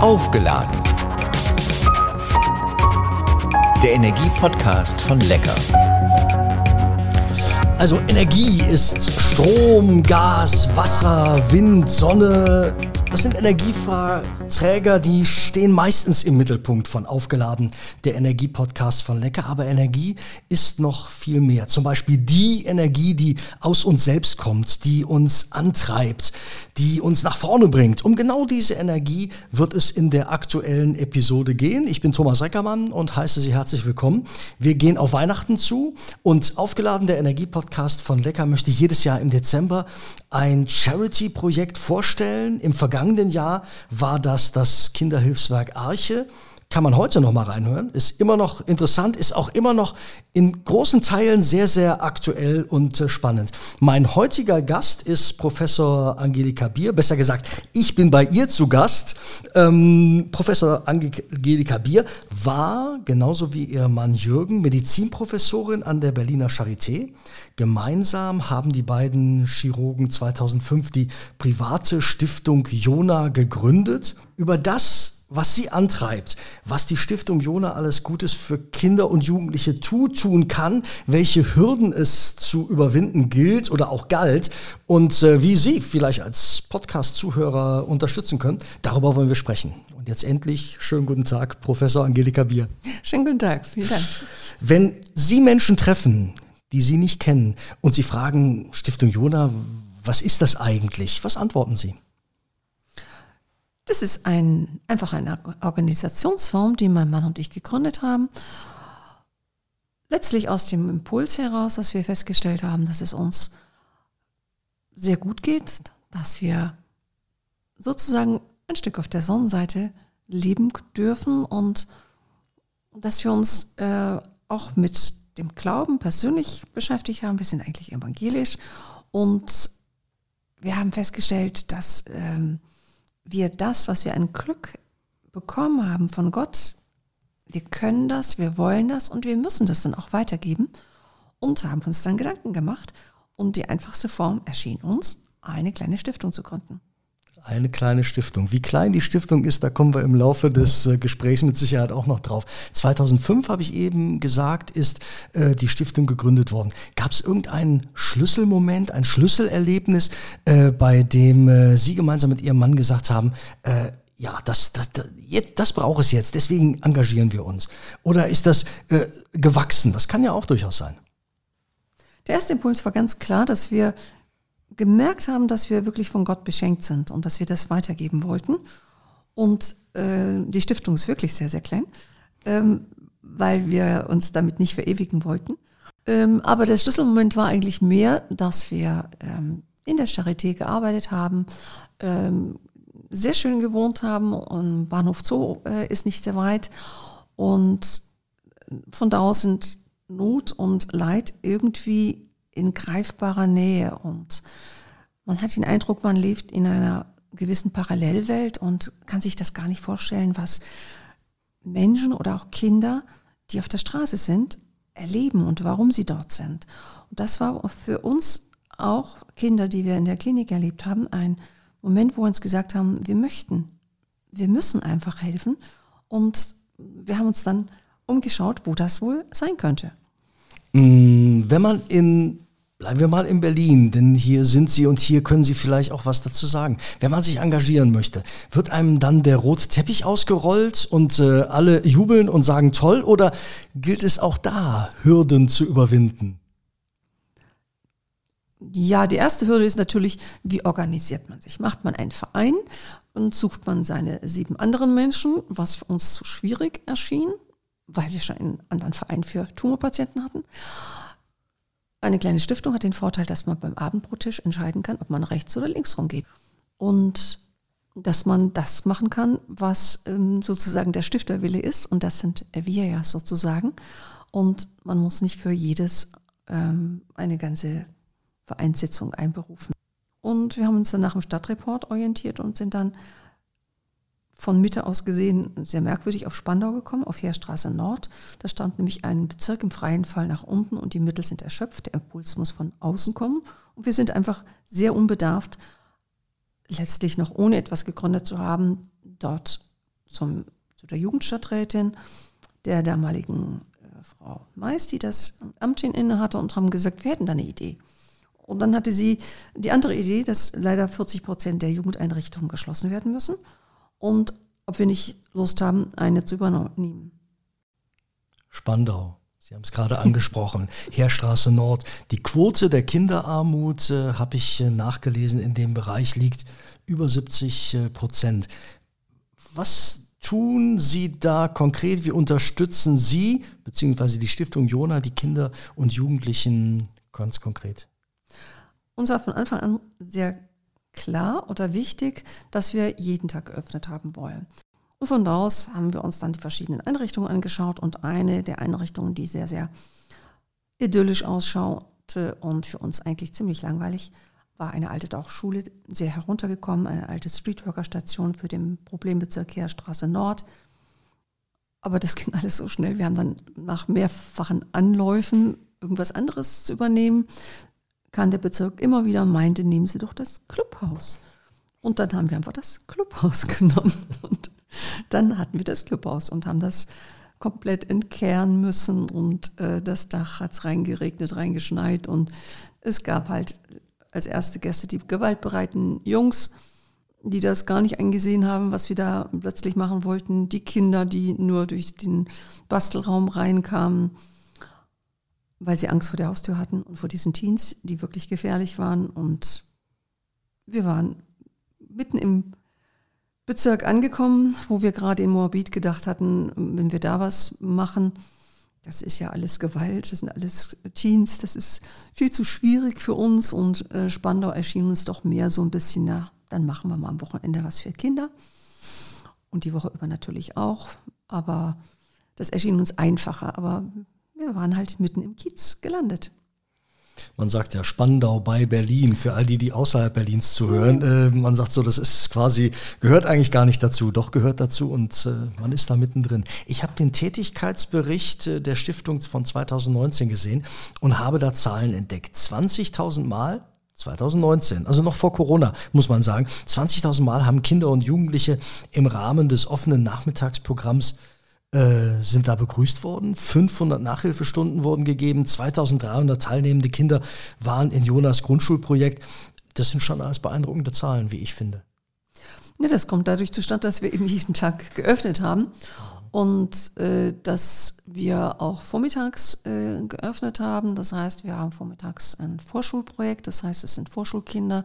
Aufgeladen. Der Energie-Podcast von Lecker. Also Energie ist Strom, Gas, Wasser, Wind, Sonne. Das sind Energieträger, die stehen meistens im Mittelpunkt von Aufgeladen, der Energie-Podcast von Lecker. Aber Energie ist noch viel mehr. Zum Beispiel die Energie, die aus uns selbst kommt, die uns antreibt, die uns nach vorne bringt. Um genau diese Energie wird es in der aktuellen Episode gehen. Ich bin Thomas Reckermann und heiße Sie herzlich willkommen. Wir gehen auf Weihnachten zu und Aufgeladen, der Energie-Podcast von Lecker, möchte jedes Jahr im Dezember ein Charity-Projekt vorstellen. Im vergangenen Jahr war das das Kinderhilfswerk Arche kann man heute noch mal reinhören. Ist immer noch interessant, ist auch immer noch in großen Teilen sehr, sehr aktuell und äh, spannend. Mein heutiger Gast ist Professor Angelika Bier. Besser gesagt, ich bin bei ihr zu Gast. Ähm, Professor Angelika Bier war, genauso wie ihr Mann Jürgen, Medizinprofessorin an der Berliner Charité. Gemeinsam haben die beiden Chirurgen 2005 die private Stiftung Jona gegründet. Über das was sie antreibt, was die Stiftung Jona alles Gutes für Kinder und Jugendliche tut, tun kann, welche Hürden es zu überwinden gilt oder auch galt und äh, wie Sie vielleicht als Podcast-Zuhörer unterstützen können. Darüber wollen wir sprechen. Und jetzt endlich schönen guten Tag, Professor Angelika Bier. Schönen guten Tag, vielen Dank. Wenn Sie Menschen treffen, die Sie nicht kennen und Sie fragen Stiftung Jona, was ist das eigentlich? Was antworten Sie? Das ist ein, einfach eine Organisationsform, die mein Mann und ich gegründet haben. Letztlich aus dem Impuls heraus, dass wir festgestellt haben, dass es uns sehr gut geht, dass wir sozusagen ein Stück auf der Sonnenseite leben dürfen und dass wir uns äh, auch mit dem Glauben persönlich beschäftigt haben. Wir sind eigentlich evangelisch und wir haben festgestellt, dass ähm, wir das, was wir an Glück bekommen haben von Gott, wir können das, wir wollen das und wir müssen das dann auch weitergeben und haben uns dann Gedanken gemacht und die einfachste Form erschien uns, eine kleine Stiftung zu gründen. Eine kleine Stiftung. Wie klein die Stiftung ist, da kommen wir im Laufe des äh, Gesprächs mit Sicherheit auch noch drauf. 2005 habe ich eben gesagt, ist äh, die Stiftung gegründet worden. Gab es irgendeinen Schlüsselmoment, ein Schlüsselerlebnis, äh, bei dem äh, Sie gemeinsam mit Ihrem Mann gesagt haben, äh, ja, das, das, das, jetzt, das braucht es jetzt, deswegen engagieren wir uns. Oder ist das äh, gewachsen? Das kann ja auch durchaus sein. Der erste Impuls war ganz klar, dass wir gemerkt haben, dass wir wirklich von Gott beschenkt sind und dass wir das weitergeben wollten. Und äh, die Stiftung ist wirklich sehr, sehr klein, ähm, weil wir uns damit nicht verewigen wollten. Ähm, aber der Schlüsselmoment war eigentlich mehr, dass wir ähm, in der Charité gearbeitet haben, ähm, sehr schön gewohnt haben und Bahnhof Zoo äh, ist nicht sehr weit. Und von da aus sind Not und Leid irgendwie in greifbarer Nähe und man hat den Eindruck, man lebt in einer gewissen Parallelwelt und kann sich das gar nicht vorstellen, was Menschen oder auch Kinder, die auf der Straße sind, erleben und warum sie dort sind. Und das war für uns auch Kinder, die wir in der Klinik erlebt haben, ein Moment, wo wir uns gesagt haben, wir möchten, wir müssen einfach helfen. Und wir haben uns dann umgeschaut, wo das wohl sein könnte. Mm, wenn man in Bleiben wir mal in Berlin, denn hier sind Sie und hier können Sie vielleicht auch was dazu sagen. Wenn man sich engagieren möchte, wird einem dann der rote Teppich ausgerollt und äh, alle jubeln und sagen toll oder gilt es auch da, Hürden zu überwinden? Ja, die erste Hürde ist natürlich, wie organisiert man sich? Macht man einen Verein und sucht man seine sieben anderen Menschen, was für uns zu schwierig erschien, weil wir schon einen anderen Verein für Tumorpatienten hatten. Eine kleine Stiftung hat den Vorteil, dass man beim Abendbrottisch entscheiden kann, ob man rechts oder links rumgeht. Und dass man das machen kann, was ähm, sozusagen der Stifterwille ist. Und das sind wir ja sozusagen. Und man muss nicht für jedes ähm, eine ganze Vereinssitzung einberufen. Und wir haben uns dann nach dem Stadtreport orientiert und sind dann von Mitte aus gesehen sehr merkwürdig auf Spandau gekommen, auf Heerstraße Nord. Da stand nämlich ein Bezirk im freien Fall nach unten und die Mittel sind erschöpft. Der Impuls muss von außen kommen. Und wir sind einfach sehr unbedarft, letztlich noch ohne etwas gegründet zu haben, dort zum, zu der Jugendstadträtin der damaligen äh, Frau Mais, die das Amt inne hatte, und haben gesagt, wir hätten da eine Idee. Und dann hatte sie die andere Idee, dass leider 40 Prozent der Jugendeinrichtungen geschlossen werden müssen und ob wir nicht Lust haben, eine zu übernehmen. Spandau. Sie haben es gerade angesprochen. Heerstraße Nord. Die Quote der Kinderarmut, äh, habe ich äh, nachgelesen, in dem Bereich liegt über 70 äh, Prozent. Was tun Sie da konkret? Wie unterstützen Sie bzw. die Stiftung Jona die Kinder und Jugendlichen ganz konkret? Uns war von Anfang an sehr klar oder wichtig, dass wir jeden Tag geöffnet haben wollen. Und von da aus haben wir uns dann die verschiedenen Einrichtungen angeschaut und eine der Einrichtungen, die sehr, sehr idyllisch ausschaute und für uns eigentlich ziemlich langweilig, war eine alte Tauchschule, sehr heruntergekommen, eine alte Streetworker-Station für den Problembezirk Heerstraße Nord. Aber das ging alles so schnell. Wir haben dann nach mehrfachen Anläufen irgendwas anderes zu übernehmen, kann der Bezirk immer wieder meinte, nehmen Sie doch das Clubhaus. Und dann haben wir einfach das Clubhaus genommen. Und dann hatten wir das Clubhaus und haben das komplett entkehren müssen. Und äh, das Dach hat es reingeregnet, reingeschneit. Und es gab halt als erste Gäste die gewaltbereiten Jungs, die das gar nicht eingesehen haben, was wir da plötzlich machen wollten. Die Kinder, die nur durch den Bastelraum reinkamen weil sie Angst vor der Haustür hatten und vor diesen Teens, die wirklich gefährlich waren. Und wir waren mitten im Bezirk angekommen, wo wir gerade in Moabit gedacht hatten, wenn wir da was machen, das ist ja alles Gewalt, das sind alles Teens, das ist viel zu schwierig für uns. Und äh, Spandau erschien uns doch mehr so ein bisschen, na, dann machen wir mal am Wochenende was für Kinder. Und die Woche über natürlich auch, aber das erschien uns einfacher, aber wir waren halt mitten im Kiez gelandet. Man sagt ja Spandau bei Berlin, für all die, die außerhalb Berlins zuhören. Äh, man sagt so, das ist quasi, gehört eigentlich gar nicht dazu, doch gehört dazu und äh, man ist da mittendrin. Ich habe den Tätigkeitsbericht äh, der Stiftung von 2019 gesehen und habe da Zahlen entdeckt. 20.000 Mal 2019, also noch vor Corona, muss man sagen. 20.000 Mal haben Kinder und Jugendliche im Rahmen des offenen Nachmittagsprogramms äh, sind da begrüßt worden. 500 Nachhilfestunden wurden gegeben. 2300 teilnehmende Kinder waren in Jonas Grundschulprojekt. Das sind schon alles beeindruckende Zahlen, wie ich finde. Ja, das kommt dadurch zustande, dass wir eben jeden Tag geöffnet haben und äh, dass wir auch vormittags äh, geöffnet haben. Das heißt, wir haben vormittags ein Vorschulprojekt. Das heißt, es sind Vorschulkinder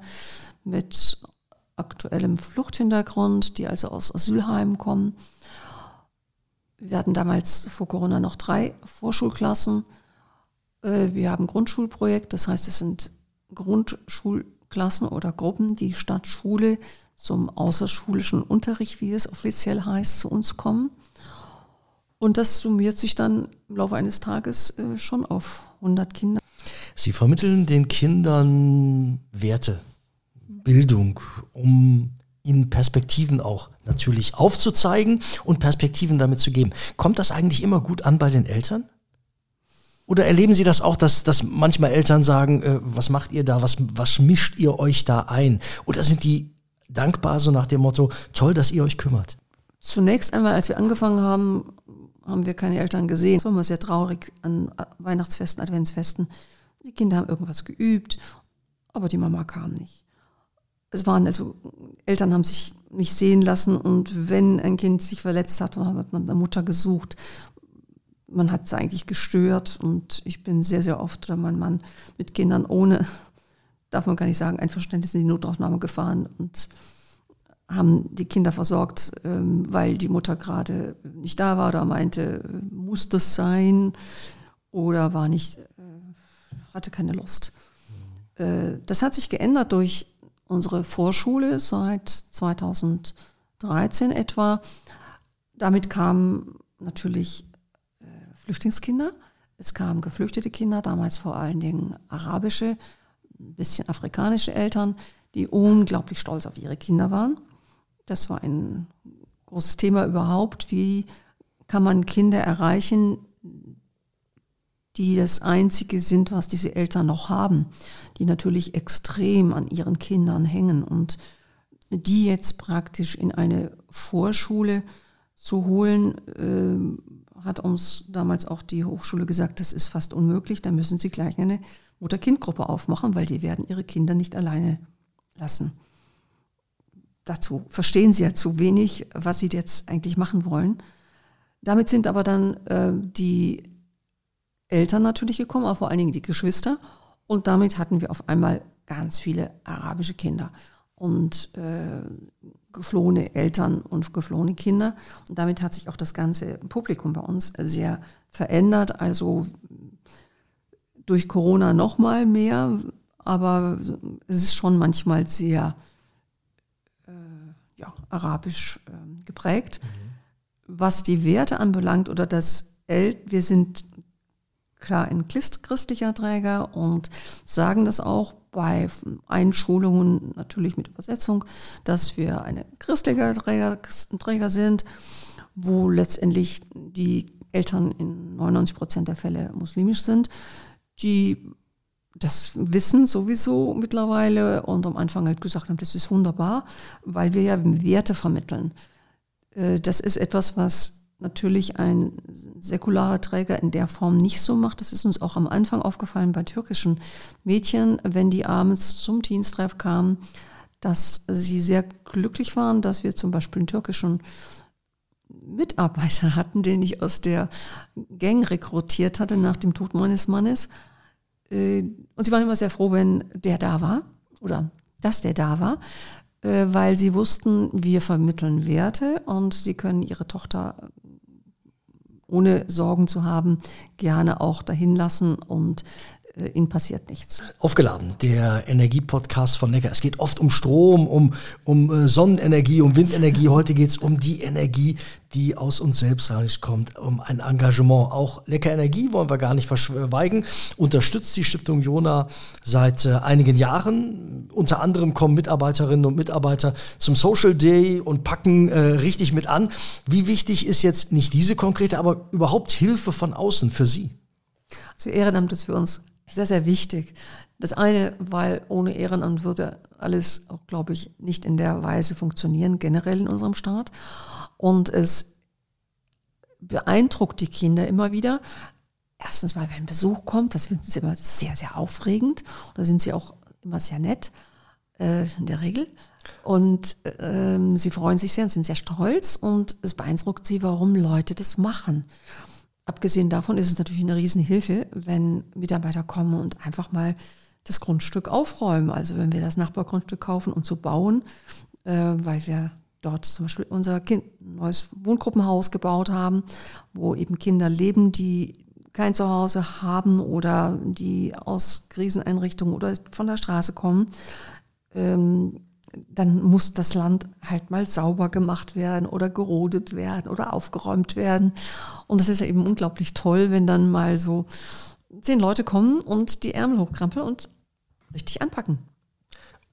mit aktuellem Fluchthintergrund, die also aus Asylheimen kommen wir hatten damals vor Corona noch drei Vorschulklassen. Äh, wir haben Grundschulprojekt, das heißt, es sind Grundschulklassen oder Gruppen, die statt Schule zum außerschulischen Unterricht, wie es offiziell heißt, zu uns kommen. Und das summiert sich dann im Laufe eines Tages äh, schon auf 100 Kinder. Sie vermitteln den Kindern Werte, Bildung, um ihnen Perspektiven auch natürlich aufzuzeigen und Perspektiven damit zu geben. Kommt das eigentlich immer gut an bei den Eltern? Oder erleben Sie das auch, dass, dass manchmal Eltern sagen, äh, was macht ihr da, was, was mischt ihr euch da ein? Oder sind die dankbar so nach dem Motto, toll, dass ihr euch kümmert? Zunächst einmal, als wir angefangen haben, haben wir keine Eltern gesehen. Es war immer sehr traurig an Weihnachtsfesten, Adventsfesten. Die Kinder haben irgendwas geübt, aber die Mama kam nicht es waren also, Eltern haben sich nicht sehen lassen und wenn ein Kind sich verletzt hat, dann hat man eine Mutter gesucht. Man hat es eigentlich gestört und ich bin sehr, sehr oft oder mein Mann mit Kindern ohne, darf man gar nicht sagen, Einverständnis in die Notaufnahme gefahren und haben die Kinder versorgt, ähm, weil die Mutter gerade nicht da war oder meinte, muss das sein oder war nicht, äh, hatte keine Lust. Äh, das hat sich geändert durch unsere Vorschule seit 2013 etwa. Damit kamen natürlich äh, Flüchtlingskinder. Es kamen geflüchtete Kinder, damals vor allen Dingen arabische, ein bisschen afrikanische Eltern, die unglaublich stolz auf ihre Kinder waren. Das war ein großes Thema überhaupt. Wie kann man Kinder erreichen, die das Einzige sind, was diese Eltern noch haben, die natürlich extrem an ihren Kindern hängen und die jetzt praktisch in eine Vorschule zu holen, äh, hat uns damals auch die Hochschule gesagt, das ist fast unmöglich, da müssen Sie gleich eine Mutter-Kind-Gruppe aufmachen, weil die werden ihre Kinder nicht alleine lassen. Dazu verstehen sie ja zu wenig, was sie jetzt eigentlich machen wollen. Damit sind aber dann äh, die Eltern natürlich gekommen, aber vor allen Dingen die Geschwister. Und damit hatten wir auf einmal ganz viele arabische Kinder und äh, geflohene Eltern und geflohene Kinder. Und damit hat sich auch das ganze Publikum bei uns sehr verändert. Also durch Corona noch mal mehr, aber es ist schon manchmal sehr äh, ja, arabisch äh, geprägt. Mhm. Was die Werte anbelangt oder das El wir sind klar ein christlicher Träger und sagen das auch bei Einschulungen natürlich mit Übersetzung, dass wir eine christlicher Träger, Träger sind, wo letztendlich die Eltern in 99 Prozent der Fälle muslimisch sind, die das wissen sowieso mittlerweile und am Anfang halt gesagt haben, das ist wunderbar, weil wir ja Werte vermitteln. Äh, das ist etwas, was natürlich ein säkularer Träger in der Form nicht so macht. Das ist uns auch am Anfang aufgefallen bei türkischen Mädchen, wenn die abends zum Dienstreff kamen, dass sie sehr glücklich waren, dass wir zum Beispiel einen türkischen Mitarbeiter hatten, den ich aus der Gang rekrutiert hatte nach dem Tod meines Mannes. Äh, und sie waren immer sehr froh, wenn der da war oder dass der da war, äh, weil sie wussten, wir vermitteln Werte und sie können ihre Tochter ohne Sorgen zu haben gerne auch dahin lassen und ihnen passiert nichts. Aufgeladen, der Energiepodcast von Lecker. Es geht oft um Strom, um, um äh, Sonnenenergie, um Windenergie. Heute geht es um die Energie, die aus uns selbst rauskommt, um ein Engagement. Auch Lecker Energie wollen wir gar nicht verschweigen. Unterstützt die Stiftung Jona seit äh, einigen Jahren. Unter anderem kommen Mitarbeiterinnen und Mitarbeiter zum Social Day und packen äh, richtig mit an. Wie wichtig ist jetzt nicht diese konkrete, aber überhaupt Hilfe von außen für Sie? Also Ehrenamt ist für uns sehr, sehr wichtig. Das eine, weil ohne Ehrenamt würde alles glaube ich, nicht in der Weise funktionieren, generell in unserem Staat. Und es beeindruckt die Kinder immer wieder. Erstens mal, wenn Besuch kommt, das finden sie immer sehr, sehr aufregend. Und da sind sie auch immer sehr nett, äh, in der Regel. Und äh, sie freuen sich sehr und sind sehr stolz. Und es beeindruckt sie, warum Leute das machen. Abgesehen davon ist es natürlich eine Riesenhilfe, wenn Mitarbeiter kommen und einfach mal das Grundstück aufräumen. Also wenn wir das Nachbargrundstück kaufen und zu bauen, äh, weil wir dort zum Beispiel unser kind, neues Wohngruppenhaus gebaut haben, wo eben Kinder leben, die kein Zuhause haben oder die aus Kriseneinrichtungen oder von der Straße kommen. Ähm, dann muss das Land halt mal sauber gemacht werden oder gerodet werden oder aufgeräumt werden. Und das ist ja eben unglaublich toll, wenn dann mal so zehn Leute kommen und die Ärmel hochkrampeln und richtig anpacken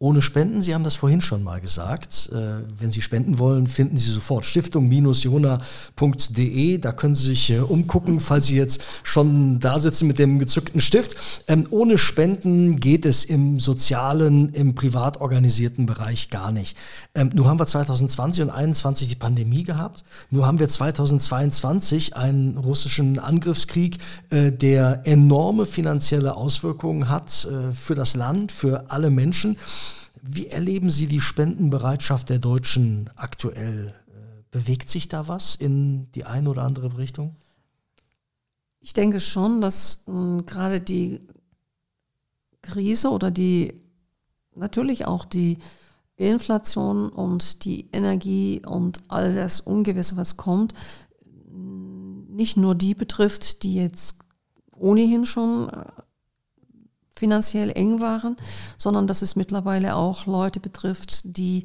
ohne Spenden. Sie haben das vorhin schon mal gesagt. Äh, wenn Sie spenden wollen, finden Sie sofort stiftung-jona.de. Da können Sie sich äh, umgucken, falls Sie jetzt schon da sitzen mit dem gezückten Stift. Ähm, ohne Spenden geht es im sozialen, im privat organisierten Bereich gar nicht. Ähm, nun haben wir 2020 und 2021 die Pandemie gehabt. Nun haben wir 2022 einen russischen Angriffskrieg, äh, der enorme finanzielle Auswirkungen hat für das Land, für alle Menschen. Wie erleben Sie die Spendenbereitschaft der Deutschen aktuell? Bewegt sich da was in die eine oder andere Richtung? Ich denke schon, dass äh, gerade die Krise oder die natürlich auch die Inflation und die Energie und all das Ungewisse, was kommt, nicht nur die betrifft, die jetzt ohnehin schon äh, finanziell eng waren, sondern dass es mittlerweile auch Leute betrifft, die,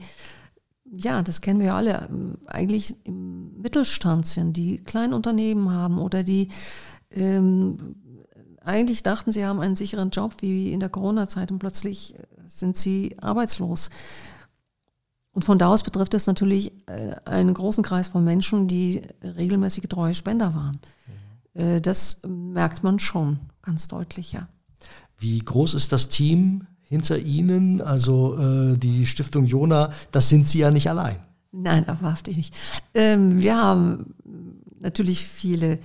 ja, das kennen wir alle, eigentlich im Mittelstand sind, die Kleinunternehmen haben oder die ähm, eigentlich dachten, sie haben einen sicheren Job wie in der Corona-Zeit und plötzlich sind sie arbeitslos. Und von da aus betrifft es natürlich äh, einen großen Kreis von Menschen, die regelmäßige treue Spender waren. Mhm. Das merkt man schon ganz deutlich, ja. Wie groß ist das Team hinter Ihnen? Also äh, die Stiftung Jona, das sind Sie ja nicht allein. Nein, wahrhaftig nicht. Ähm, wir haben natürlich viele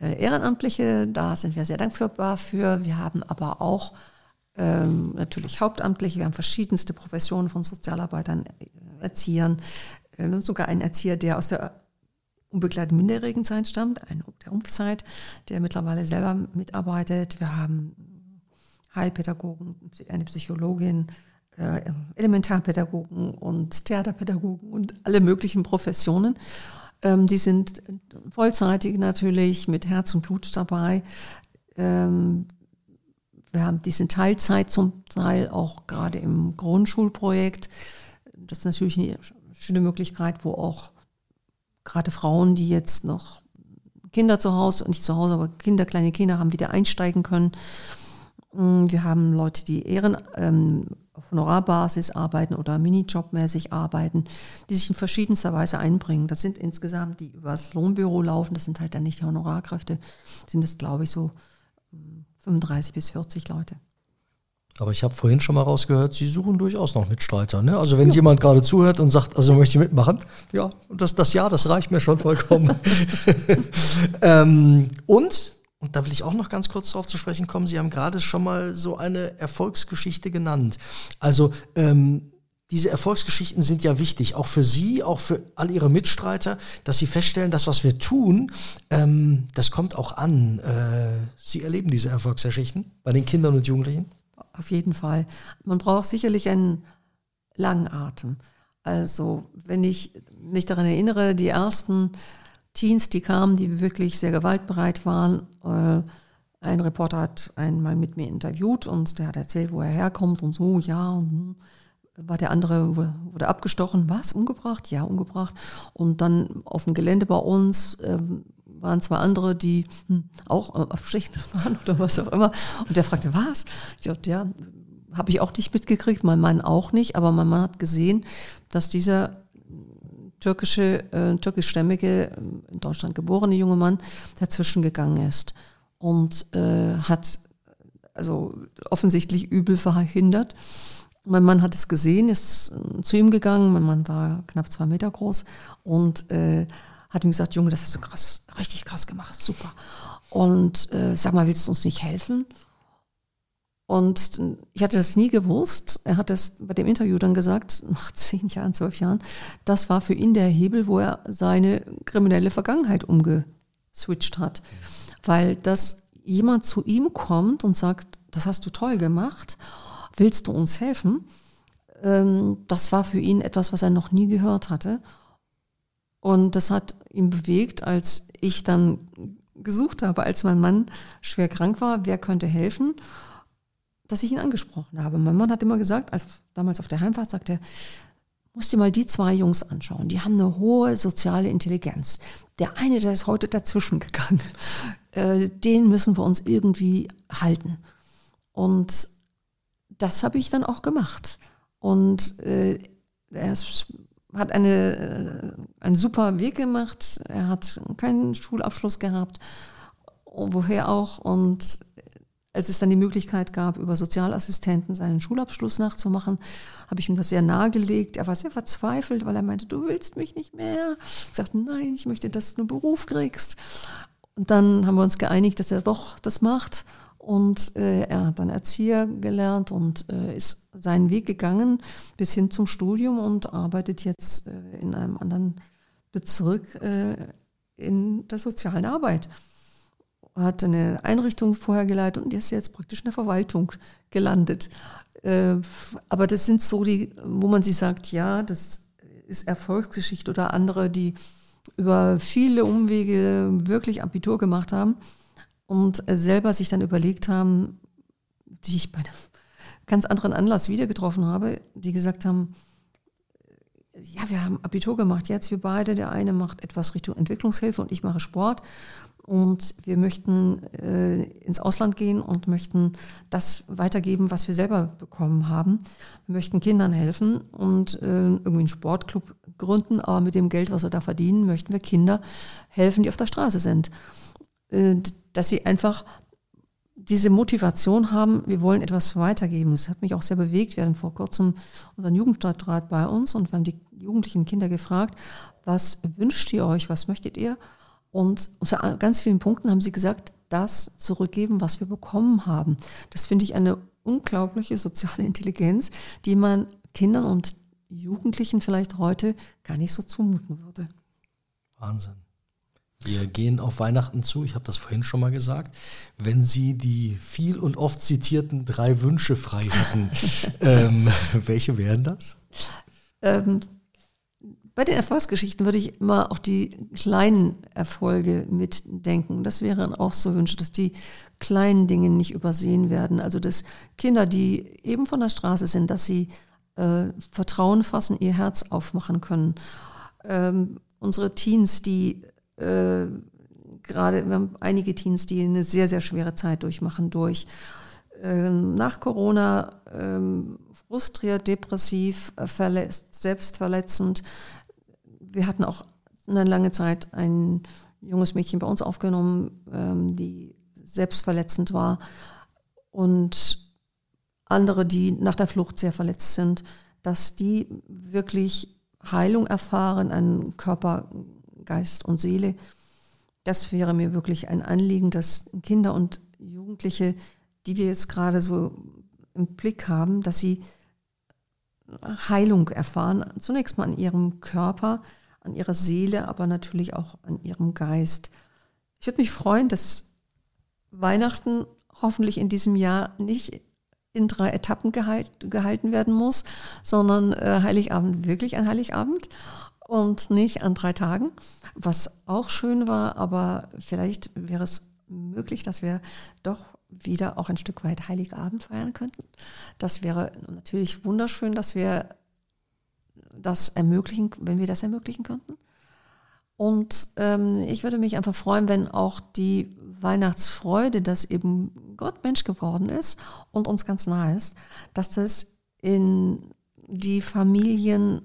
äh, Ehrenamtliche, da sind wir sehr dankbar für. Wir haben aber auch ähm, natürlich Hauptamtliche, wir haben verschiedenste Professionen von Sozialarbeitern, äh, Erziehern, äh, sogar einen Erzieher, der aus der unbegleiteten Minderjährigenzeit stammt, ein, der Umfzeit, der mittlerweile selber mitarbeitet. Wir haben Heilpädagogen, eine Psychologin, äh, Elementarpädagogen und Theaterpädagogen und alle möglichen Professionen. Ähm, die sind vollzeitig natürlich mit Herz und Blut dabei. Ähm, wir haben diesen Teilzeit zum Teil auch gerade im Grundschulprojekt. Das ist natürlich eine schöne Möglichkeit, wo auch gerade Frauen, die jetzt noch Kinder zu Hause, nicht zu Hause, aber Kinder, kleine Kinder haben, wieder einsteigen können. Mm, wir haben Leute, die Ehren, ähm, auf Honorarbasis arbeiten oder Minijobmäßig arbeiten, die sich in verschiedenster Weise einbringen. Das sind insgesamt, die über das Lohnbüro laufen, das sind halt dann nicht die Honorarkräfte, sind das, glaube ich, so 35 mm, bis 40 Leute. Aber ich habe vorhin schon mal rausgehört, Sie suchen durchaus noch Mitstreiter. Ne? Also wenn ja. jemand gerade zuhört und sagt, also möchte ich mitmachen, ja, das, das Ja, das reicht mir schon vollkommen. ähm, und, und da will ich auch noch ganz kurz drauf zu sprechen kommen, Sie haben gerade schon mal so eine Erfolgsgeschichte genannt. Also ähm, diese Erfolgsgeschichten sind ja wichtig, auch für Sie, auch für all Ihre Mitstreiter, dass Sie feststellen, dass was wir tun, ähm, das kommt auch an. Äh, Sie erleben diese Erfolgsgeschichten bei den Kindern und Jugendlichen? auf jeden Fall. Man braucht sicherlich einen langen Atem. Also wenn ich mich daran erinnere, die ersten Teens, die kamen, die wirklich sehr gewaltbereit waren, äh, ein Reporter hat einmal mit mir interviewt und der hat erzählt, wo er herkommt und so, ja, und hm. war der andere, wurde abgestochen, was, umgebracht? Ja, umgebracht. Und dann auf dem Gelände bei uns ähm, waren zwei andere, die hm, auch äh, abstechen waren oder was auch immer. Und der fragte, was? Ich dachte, ja, habe ich auch nicht mitgekriegt, mein Mann auch nicht, aber mein Mann hat gesehen, dass dieser türkische, äh, türkischstämmige, in Deutschland geborene junge Mann dazwischen gegangen ist und äh, hat also offensichtlich übel verhindert. Mein Mann hat es gesehen, ist äh, zu ihm gegangen. Mein Mann war knapp zwei Meter groß und äh, hat ihm gesagt, Junge, das hast du krass, richtig krass gemacht, super. Und äh, sag mal, willst du uns nicht helfen? Und ich hatte das nie gewusst. Er hat das bei dem Interview dann gesagt, nach zehn Jahren, zwölf Jahren, das war für ihn der Hebel, wo er seine kriminelle Vergangenheit umgeswitcht hat. Weil dass jemand zu ihm kommt und sagt, das hast du toll gemacht, willst du uns helfen? Ähm, das war für ihn etwas, was er noch nie gehört hatte. Und das hat ihn bewegt, als ich dann gesucht habe, als mein Mann schwer krank war, wer könnte helfen, dass ich ihn angesprochen habe. Mein Mann hat immer gesagt, als damals auf der Heimfahrt, sagte er, musst dir mal die zwei Jungs anschauen. Die haben eine hohe soziale Intelligenz. Der eine, der ist heute dazwischen gegangen. Äh, den müssen wir uns irgendwie halten. Und das habe ich dann auch gemacht. Und äh, er ist hat eine, äh, einen super Weg gemacht. Er hat keinen Schulabschluss gehabt, woher auch. Und als es dann die Möglichkeit gab, über Sozialassistenten seinen Schulabschluss nachzumachen, habe ich ihm das sehr nahegelegt. Er war sehr verzweifelt, weil er meinte, du willst mich nicht mehr. Ich sagte, nein, ich möchte, dass du einen Beruf kriegst. Und dann haben wir uns geeinigt, dass er doch das macht. Und äh, er hat dann Erzieher gelernt und äh, ist seinen Weg gegangen bis hin zum Studium und arbeitet jetzt äh, in einem anderen Bezirk äh, in der sozialen Arbeit. Hat eine Einrichtung vorher geleitet und ist jetzt praktisch in der Verwaltung gelandet. Äh, aber das sind so die, wo man sich sagt, ja, das ist Erfolgsgeschichte oder andere, die über viele Umwege wirklich Abitur gemacht haben und selber sich dann überlegt haben, die ich bei einem ganz anderen Anlass wieder getroffen habe, die gesagt haben, ja, wir haben Abitur gemacht, jetzt wir beide, der eine macht etwas Richtung Entwicklungshilfe und ich mache Sport und wir möchten äh, ins Ausland gehen und möchten das weitergeben, was wir selber bekommen haben. Wir möchten Kindern helfen und äh, irgendwie einen Sportclub gründen, aber mit dem Geld, was wir da verdienen, möchten wir Kinder helfen, die auf der Straße sind. Äh, dass sie einfach diese Motivation haben, wir wollen etwas weitergeben. Das hat mich auch sehr bewegt. Wir hatten vor kurzem unseren Jugendstadtrat bei uns und wir haben die jugendlichen Kinder gefragt, was wünscht ihr euch, was möchtet ihr? Und zu ganz vielen Punkten haben sie gesagt, das zurückgeben, was wir bekommen haben. Das finde ich eine unglaubliche soziale Intelligenz, die man Kindern und Jugendlichen vielleicht heute gar nicht so zumuten würde. Wahnsinn. Wir gehen auf Weihnachten zu, ich habe das vorhin schon mal gesagt. Wenn Sie die viel und oft zitierten drei Wünsche frei hätten, ähm, welche wären das? Ähm, bei den Erfolgsgeschichten würde ich immer auch die kleinen Erfolge mitdenken. Das wären auch so Wünsche, dass die kleinen Dinge nicht übersehen werden. Also dass Kinder, die eben von der Straße sind, dass sie äh, Vertrauen fassen, ihr Herz aufmachen können. Ähm, unsere Teens, die äh, gerade, wir haben einige Teens, die eine sehr, sehr schwere Zeit durchmachen durch äh, nach Corona ähm, frustriert, depressiv, verletzt, selbstverletzend. Wir hatten auch eine lange Zeit ein junges Mädchen bei uns aufgenommen, ähm, die selbstverletzend war und andere, die nach der Flucht sehr verletzt sind, dass die wirklich Heilung erfahren an Körper, Geist und Seele. Das wäre mir wirklich ein Anliegen, dass Kinder und Jugendliche, die wir jetzt gerade so im Blick haben, dass sie Heilung erfahren. Zunächst mal an ihrem Körper, an ihrer Seele, aber natürlich auch an ihrem Geist. Ich würde mich freuen, dass Weihnachten hoffentlich in diesem Jahr nicht in drei Etappen gehalt, gehalten werden muss, sondern äh, Heiligabend wirklich ein Heiligabend und nicht an drei Tagen, was auch schön war, aber vielleicht wäre es möglich, dass wir doch wieder auch ein Stück weit Heiligabend feiern könnten. Das wäre natürlich wunderschön, dass wir das ermöglichen, wenn wir das ermöglichen könnten. Und ähm, ich würde mich einfach freuen, wenn auch die Weihnachtsfreude, dass eben Gott Mensch geworden ist und uns ganz nahe ist, dass das in die Familien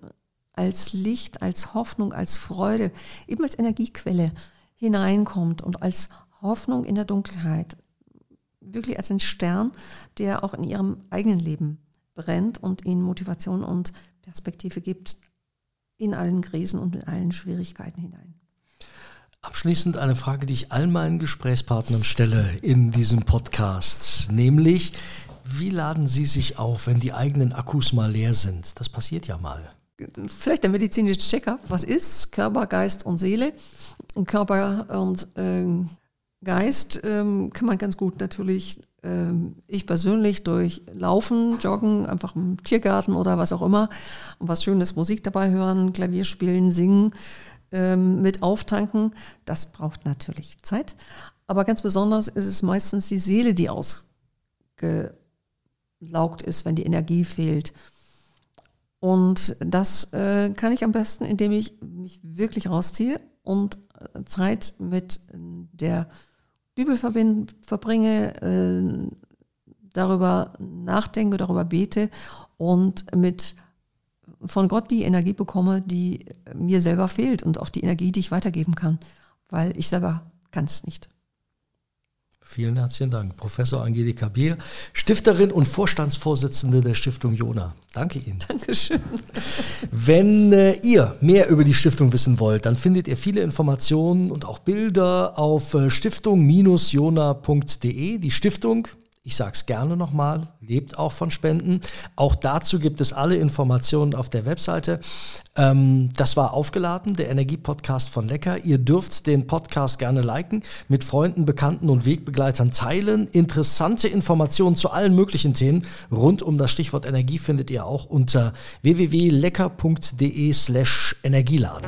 als Licht, als Hoffnung, als Freude, eben als Energiequelle hineinkommt und als Hoffnung in der Dunkelheit, wirklich als ein Stern, der auch in ihrem eigenen Leben brennt und ihnen Motivation und Perspektive gibt in allen Krisen und in allen Schwierigkeiten hinein. Abschließend eine Frage, die ich all meinen Gesprächspartnern stelle in diesem Podcast, nämlich, wie laden Sie sich auf, wenn die eigenen Akkus mal leer sind? Das passiert ja mal vielleicht der medizinische Check-up. Was ist Körper, Geist und Seele? Körper und äh, Geist ähm, kann man ganz gut natürlich, ich persönlich, durch Laufen, Joggen, einfach im Tiergarten oder was auch immer, und was Schönes Musik dabei hören, Klavier spielen, singen, ähm, mit auftanken. Das braucht natürlich Zeit. Aber ganz besonders ist es meistens die Seele, die ausgelaugt ist, wenn die Energie fehlt. Und das äh, kann ich am besten, indem ich mich wirklich rausziehe und äh, Zeit mit der Bibel verbringe, äh, darüber nachdenke, darüber bete und mit von Gott die Energie bekomme, die mir selber fehlt und auch die Energie, die ich weitergeben kann, weil ich selber kann es nicht. Vielen herzlichen Dank. Professor Angelika Bier, Stifterin und Vorstandsvorsitzende der Stiftung Jona. Danke Ihnen. Dankeschön. Wenn äh, ihr mehr über die Stiftung wissen wollt, dann findet ihr viele Informationen und auch Bilder auf äh, stiftung-jona.de. Die Stiftung ich sage es gerne nochmal, lebt auch von Spenden. Auch dazu gibt es alle Informationen auf der Webseite. Ähm, das war aufgeladen, der Energie-Podcast von Lecker. Ihr dürft den Podcast gerne liken, mit Freunden, Bekannten und Wegbegleitern teilen. Interessante Informationen zu allen möglichen Themen rund um das Stichwort Energie findet ihr auch unter www.lecker.de slash Energieladen.